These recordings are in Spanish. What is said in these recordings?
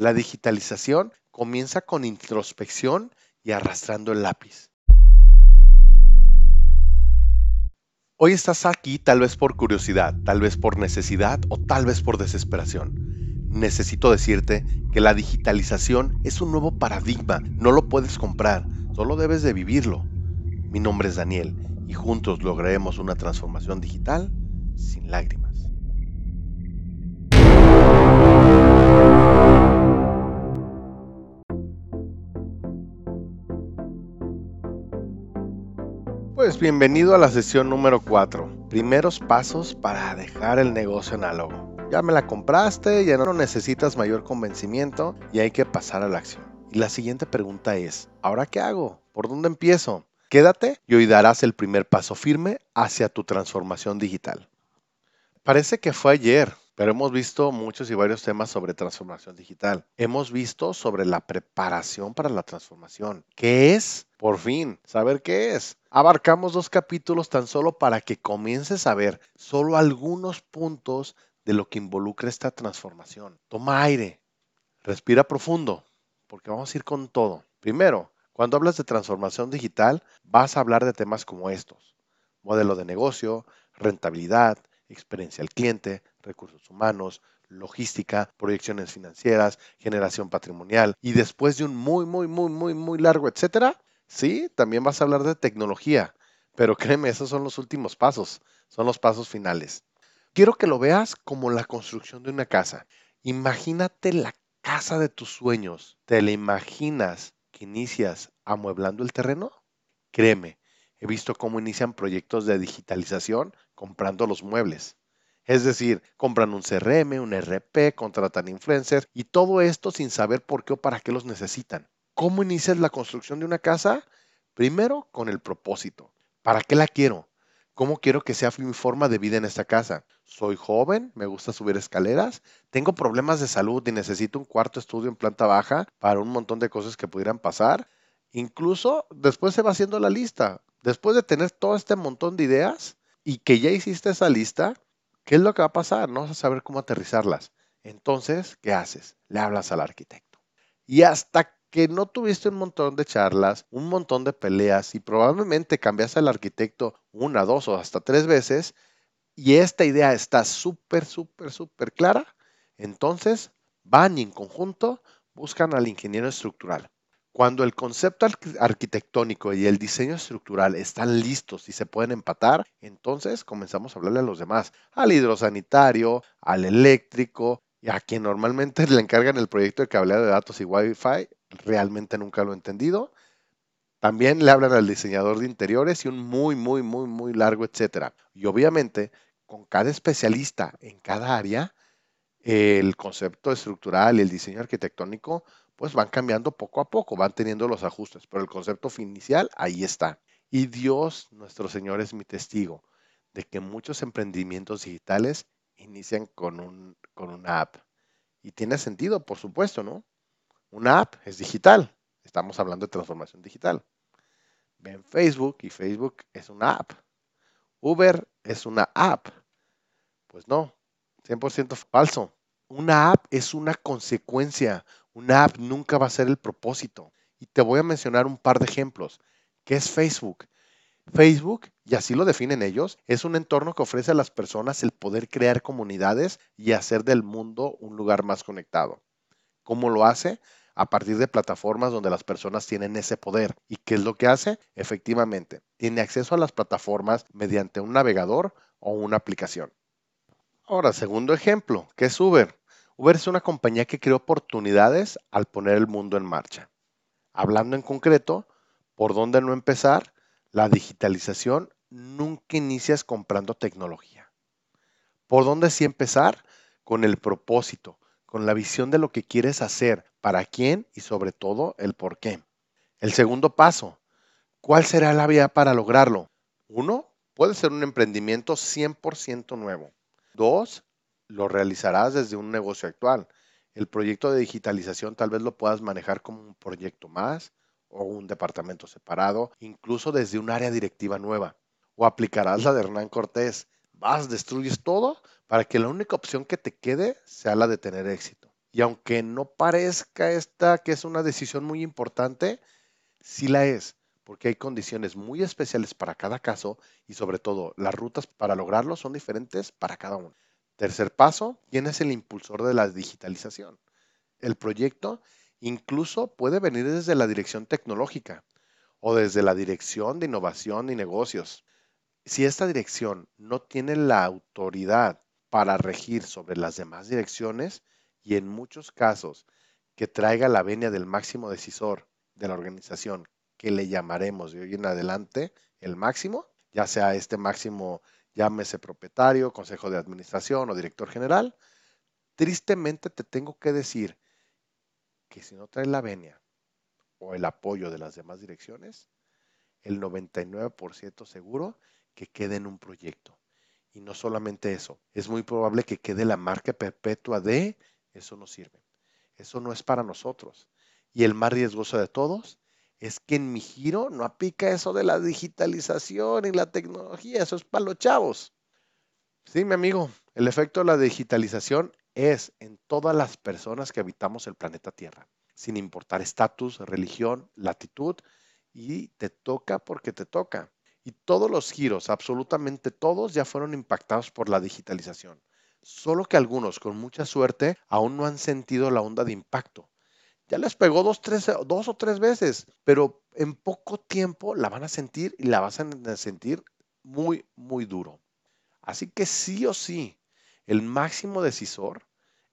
La digitalización comienza con introspección y arrastrando el lápiz. Hoy estás aquí tal vez por curiosidad, tal vez por necesidad o tal vez por desesperación. Necesito decirte que la digitalización es un nuevo paradigma, no lo puedes comprar, solo debes de vivirlo. Mi nombre es Daniel y juntos lograremos una transformación digital sin lágrimas. Bienvenido a la sesión número 4. Primeros pasos para dejar el negocio análogo. Ya me la compraste, ya no necesitas mayor convencimiento y hay que pasar a la acción. Y la siguiente pregunta es, ¿ahora qué hago? ¿Por dónde empiezo? Quédate y hoy darás el primer paso firme hacia tu transformación digital. Parece que fue ayer, pero hemos visto muchos y varios temas sobre transformación digital. Hemos visto sobre la preparación para la transformación. ¿Qué es? Por fin, saber qué es. Abarcamos dos capítulos tan solo para que comiences a ver solo algunos puntos de lo que involucra esta transformación. Toma aire, respira profundo, porque vamos a ir con todo. Primero, cuando hablas de transformación digital, vas a hablar de temas como estos. Modelo de negocio, rentabilidad, experiencia al cliente, recursos humanos, logística, proyecciones financieras, generación patrimonial y después de un muy, muy, muy, muy, muy largo, etcétera, sí, también vas a hablar de tecnología, pero créeme, esos son los últimos pasos, son los pasos finales. Quiero que lo veas como la construcción de una casa. Imagínate la casa de tus sueños. ¿Te la imaginas que inicias amueblando el terreno? Créeme, he visto cómo inician proyectos de digitalización comprando los muebles. Es decir, compran un CRM, un RP, contratan influencers y todo esto sin saber por qué o para qué los necesitan. ¿Cómo inicias la construcción de una casa? Primero, con el propósito. ¿Para qué la quiero? ¿Cómo quiero que sea mi forma de vida en esta casa? Soy joven, me gusta subir escaleras, tengo problemas de salud y necesito un cuarto estudio en planta baja para un montón de cosas que pudieran pasar. Incluso después se va haciendo la lista. Después de tener todo este montón de ideas y que ya hiciste esa lista, ¿Qué es lo que va a pasar? No vas a saber cómo aterrizarlas. Entonces, ¿qué haces? Le hablas al arquitecto. Y hasta que no tuviste un montón de charlas, un montón de peleas y probablemente cambiaste al arquitecto una, dos o hasta tres veces y esta idea está súper, súper, súper clara, entonces van y en conjunto buscan al ingeniero estructural. Cuando el concepto arquitectónico y el diseño estructural están listos y se pueden empatar, entonces comenzamos a hablarle a los demás, al hidrosanitario, al eléctrico y a quien normalmente le encargan el proyecto de cableado de datos y Wi-Fi, realmente nunca lo he entendido. También le hablan al diseñador de interiores y un muy, muy, muy, muy largo, etcétera. Y obviamente, con cada especialista en cada área, el concepto estructural y el diseño arquitectónico pues van cambiando poco a poco, van teniendo los ajustes, pero el concepto inicial ahí está. Y Dios, nuestro Señor, es mi testigo de que muchos emprendimientos digitales inician con, un, con una app. Y tiene sentido, por supuesto, ¿no? Una app es digital. Estamos hablando de transformación digital. Ven Facebook y Facebook es una app. Uber es una app. Pues no, 100% falso. Una app es una consecuencia, una app nunca va a ser el propósito. Y te voy a mencionar un par de ejemplos. ¿Qué es Facebook? Facebook, y así lo definen ellos, es un entorno que ofrece a las personas el poder crear comunidades y hacer del mundo un lugar más conectado. ¿Cómo lo hace? A partir de plataformas donde las personas tienen ese poder. ¿Y qué es lo que hace? Efectivamente, tiene acceso a las plataformas mediante un navegador o una aplicación. Ahora, segundo ejemplo, ¿qué es Uber? Uber es una compañía que crea oportunidades al poner el mundo en marcha. Hablando en concreto, ¿por dónde no empezar? La digitalización nunca inicias comprando tecnología. ¿Por dónde sí empezar? Con el propósito, con la visión de lo que quieres hacer, para quién y sobre todo el por qué. El segundo paso, ¿cuál será la vía para lograrlo? Uno, puede ser un emprendimiento 100% nuevo. Dos, lo realizarás desde un negocio actual. El proyecto de digitalización tal vez lo puedas manejar como un proyecto más o un departamento separado, incluso desde un área directiva nueva. O aplicarás la de Hernán Cortés. Vas, destruyes todo para que la única opción que te quede sea la de tener éxito. Y aunque no parezca esta que es una decisión muy importante, sí la es, porque hay condiciones muy especiales para cada caso y sobre todo las rutas para lograrlo son diferentes para cada uno. Tercer paso, ¿quién es el impulsor de la digitalización? El proyecto incluso puede venir desde la dirección tecnológica o desde la dirección de innovación y negocios. Si esta dirección no tiene la autoridad para regir sobre las demás direcciones y en muchos casos que traiga la venia del máximo decisor de la organización, que le llamaremos de hoy en adelante el máximo, ya sea este máximo llámese propietario, consejo de administración o director general, tristemente te tengo que decir que si no trae la venia o el apoyo de las demás direcciones, el 99% seguro que quede en un proyecto. Y no solamente eso, es muy probable que quede la marca perpetua de eso no sirve. Eso no es para nosotros. Y el más riesgoso de todos es que en mi giro no aplica eso de la digitalización y la tecnología. Eso es para los chavos. Sí, mi amigo, el efecto de la digitalización es en todas las personas que habitamos el planeta Tierra, sin importar estatus, religión, latitud, y te toca porque te toca. Y todos los giros, absolutamente todos, ya fueron impactados por la digitalización. Solo que algunos, con mucha suerte, aún no han sentido la onda de impacto. Ya les pegó dos, dos o tres veces, pero en poco tiempo la van a sentir y la vas a sentir muy, muy duro. Así que sí o sí, el máximo decisor,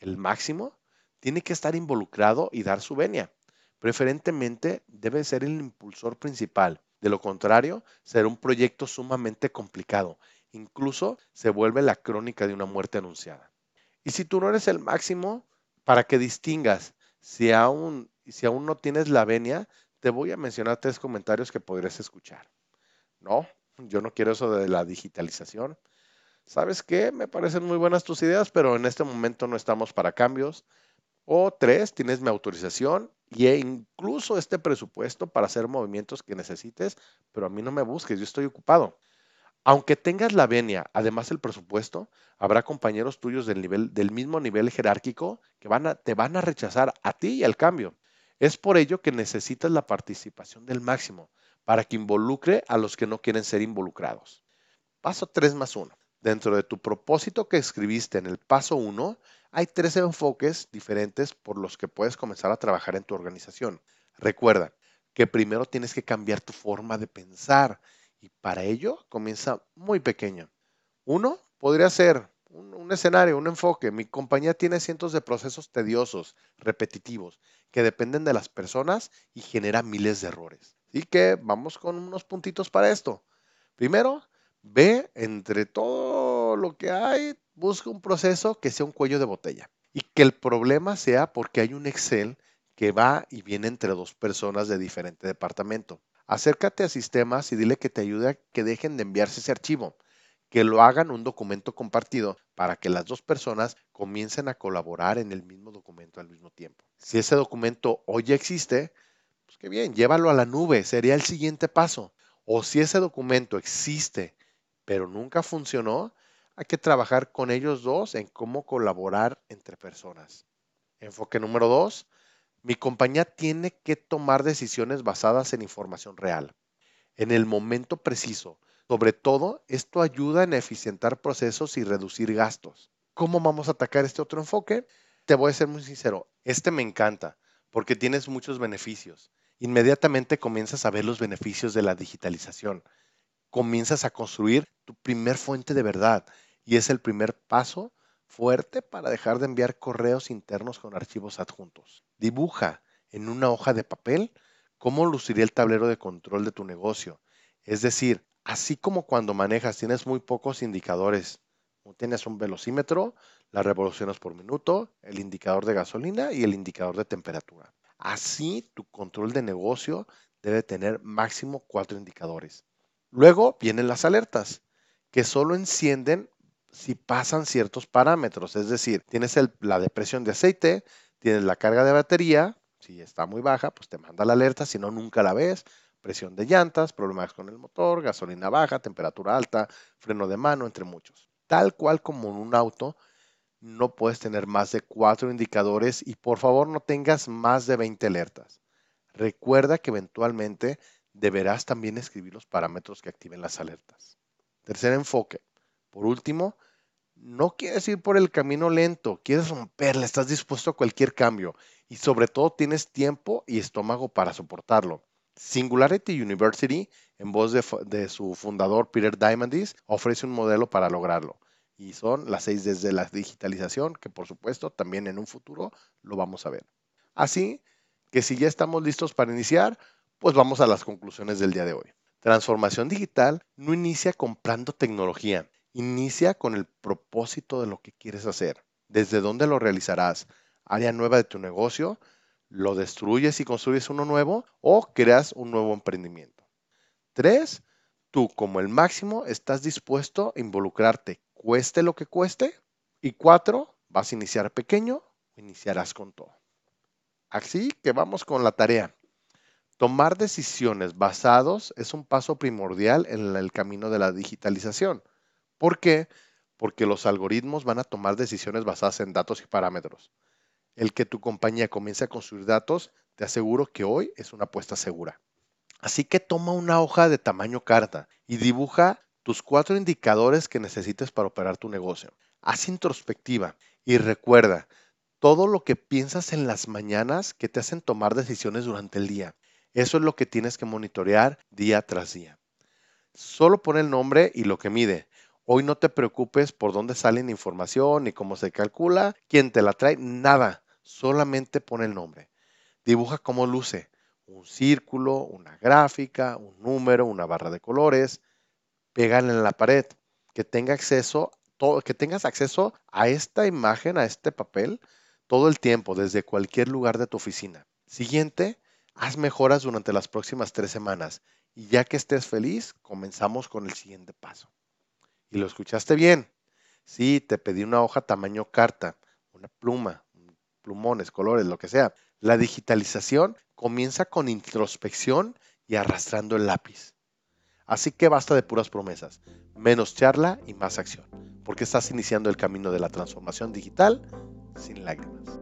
el máximo, tiene que estar involucrado y dar su venia. Preferentemente debe ser el impulsor principal. De lo contrario, será un proyecto sumamente complicado Incluso se vuelve la crónica de una muerte anunciada. Y si tú no eres el máximo, para que distingas si aún, si aún no tienes la venia, te voy a mencionar tres comentarios que podrías escuchar. No, yo no quiero eso de la digitalización. ¿Sabes qué? Me parecen muy buenas tus ideas, pero en este momento no estamos para cambios. O tres, tienes mi autorización e incluso este presupuesto para hacer movimientos que necesites, pero a mí no me busques, yo estoy ocupado. Aunque tengas la venia, además el presupuesto, habrá compañeros tuyos del, nivel, del mismo nivel jerárquico que van a, te van a rechazar a ti y al cambio. Es por ello que necesitas la participación del máximo para que involucre a los que no quieren ser involucrados. Paso 3 más 1. Dentro de tu propósito que escribiste en el paso 1, hay tres enfoques diferentes por los que puedes comenzar a trabajar en tu organización. Recuerda que primero tienes que cambiar tu forma de pensar y para ello comienza muy pequeño. Uno podría ser un, escenario, un enfoque. Mi compañía tiene cientos de procesos tediosos, repetitivos, que dependen de las personas y genera miles de errores. Así que vamos con unos puntitos para esto. Primero, ve entre todo lo que hay, busca un proceso que sea un cuello de botella y que el problema sea porque hay un Excel que va y viene entre dos personas de diferente departamento. Acércate a sistemas y dile que te ayude a que dejen de enviarse ese archivo, que lo hagan un documento compartido para que las dos personas comiencen a colaborar en el mismo documento al mismo tiempo. Si ese documento hoy ya existe, pues qué bien, llévalo a la nube, sería el siguiente paso. O si ese documento existe, pero nunca funcionó, hay que trabajar con ellos dos en cómo colaborar entre personas. Enfoque número dos, mi compañía tiene que tomar decisiones basadas en información real, en el momento preciso. Sobre todo, esto ayuda en eficientar procesos y reducir gastos. ¿Cómo vamos a atacar este otro enfoque? Te voy a ser muy sincero, este me encanta porque tienes muchos beneficios. Inmediatamente comienzas a ver los beneficios de la digitalización. Comienzas a construir tu primer fuente de verdad y es el primer paso fuerte para dejar de enviar correos internos con archivos adjuntos. Dibuja en una hoja de papel cómo luciría el tablero de control de tu negocio. Es decir, así como cuando manejas tienes muy pocos indicadores. Tienes un velocímetro, las revoluciones por minuto, el indicador de gasolina y el indicador de temperatura. Así tu control de negocio debe tener máximo cuatro indicadores. Luego vienen las alertas, que solo encienden si pasan ciertos parámetros, es decir, tienes la depresión de aceite, tienes la carga de batería, si está muy baja, pues te manda la alerta, si no, nunca la ves, presión de llantas, problemas con el motor, gasolina baja, temperatura alta, freno de mano, entre muchos. Tal cual como en un auto, no puedes tener más de cuatro indicadores y por favor no tengas más de 20 alertas. Recuerda que eventualmente deberás también escribir los parámetros que activen las alertas. Tercer enfoque. Por último, no quieres ir por el camino lento, quieres romperle, estás dispuesto a cualquier cambio y sobre todo tienes tiempo y estómago para soportarlo. Singularity University, en voz de, de su fundador Peter Diamandis, ofrece un modelo para lograrlo y son las seis desde la digitalización, que por supuesto también en un futuro lo vamos a ver. Así que si ya estamos listos para iniciar, pues vamos a las conclusiones del día de hoy. Transformación digital no inicia comprando tecnología, inicia con el propósito de lo que quieres hacer. ¿Desde dónde lo realizarás? ¿Área nueva de tu negocio? ¿Lo destruyes y construyes uno nuevo? ¿O creas un nuevo emprendimiento? Tres, tú como el máximo estás dispuesto a involucrarte cueste lo que cueste. Y cuatro, vas a iniciar pequeño o iniciarás con todo. Así que vamos con la tarea. Tomar decisiones basados es un paso primordial en el camino de la digitalización. ¿Por qué? Porque los algoritmos van a tomar decisiones basadas en datos y parámetros. El que tu compañía comience a construir datos, te aseguro que hoy es una apuesta segura. Así que toma una hoja de tamaño carta y dibuja tus cuatro indicadores que necesites para operar tu negocio. Haz introspectiva y recuerda todo lo que piensas en las mañanas que te hacen tomar decisiones durante el día. Eso es lo que tienes que monitorear día tras día. Solo pon el nombre y lo que mide. Hoy no te preocupes por dónde sale la información ni cómo se calcula, quién te la trae, nada. Solamente pon el nombre. Dibuja cómo luce. Un círculo, una gráfica, un número, una barra de colores pégale en la pared, que tenga acceso, todo, que tengas acceso a esta imagen, a este papel, todo el tiempo, desde cualquier lugar de tu oficina. Siguiente, haz mejoras durante las próximas tres semanas y ya que estés feliz, comenzamos con el siguiente paso. Y lo escuchaste bien. Sí, te pedí una hoja tamaño carta, una pluma, plumones, colores, lo que sea. La digitalización comienza con introspección y arrastrando el lápiz. Así que basta de puras promesas, menos charla y más acción, porque estás iniciando el camino de la transformación digital sin lágrimas.